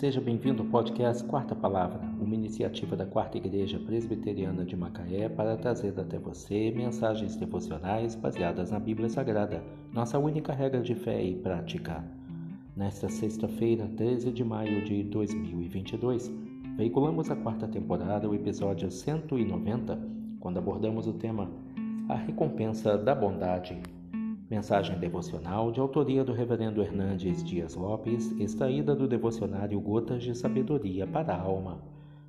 Seja bem-vindo ao podcast Quarta Palavra, uma iniciativa da Quarta Igreja Presbiteriana de Macaé para trazer até você mensagens devocionais baseadas na Bíblia Sagrada, nossa única regra de fé e prática. Nesta sexta-feira, 13 de maio de 2022, veiculamos a quarta temporada, o episódio 190, quando abordamos o tema A Recompensa da Bondade. Mensagem devocional de autoria do Reverendo Hernandes Dias Lopes, extraída do devocionário Gotas de Sabedoria para a Alma,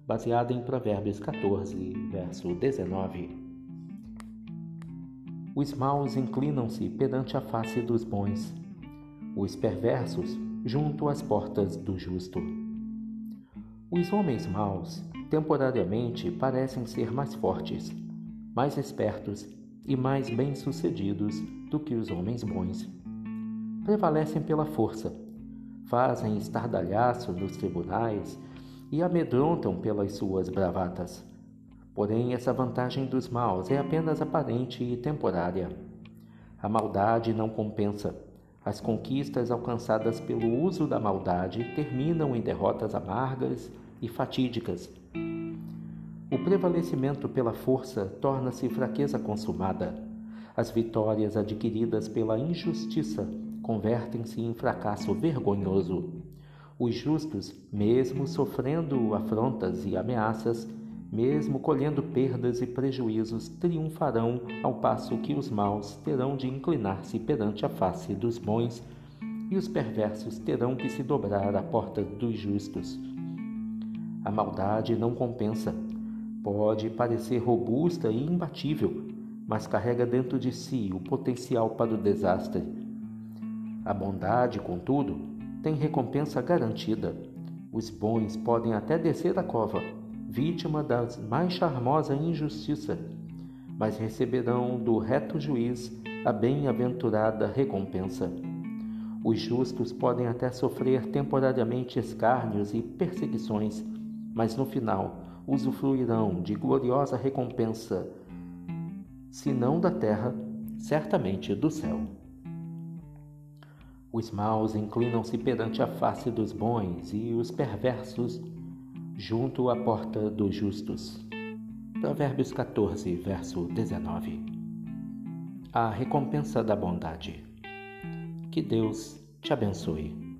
baseada em Provérbios 14, verso 19. Os maus inclinam-se perante a face dos bons, os perversos junto às portas do justo. Os homens maus, temporariamente, parecem ser mais fortes, mais espertos e mais bem-sucedidos do que os homens bons. Prevalecem pela força, fazem estardalhaço nos tribunais e amedrontam pelas suas bravatas. Porém, essa vantagem dos maus é apenas aparente e temporária. A maldade não compensa. As conquistas alcançadas pelo uso da maldade terminam em derrotas amargas e fatídicas o prevalecimento pela força torna-se fraqueza consumada. As vitórias adquiridas pela injustiça convertem-se em fracasso vergonhoso. Os justos, mesmo sofrendo afrontas e ameaças, mesmo colhendo perdas e prejuízos, triunfarão, ao passo que os maus terão de inclinar-se perante a face dos bons e os perversos terão que se dobrar à porta dos justos. A maldade não compensa, Pode parecer robusta e imbatível, mas carrega dentro de si o potencial para o desastre. A bondade, contudo, tem recompensa garantida. Os bons podem até descer da cova, vítima da mais charmosa injustiça, mas receberão do reto juiz a bem-aventurada recompensa. Os justos podem até sofrer temporariamente escárnios e perseguições, mas no final usufruirão de gloriosa recompensa, se não da terra, certamente do céu. Os maus inclinam-se perante a face dos bons e os perversos junto à porta dos justos. Provérbios 14, verso 19. A recompensa da bondade. Que Deus te abençoe.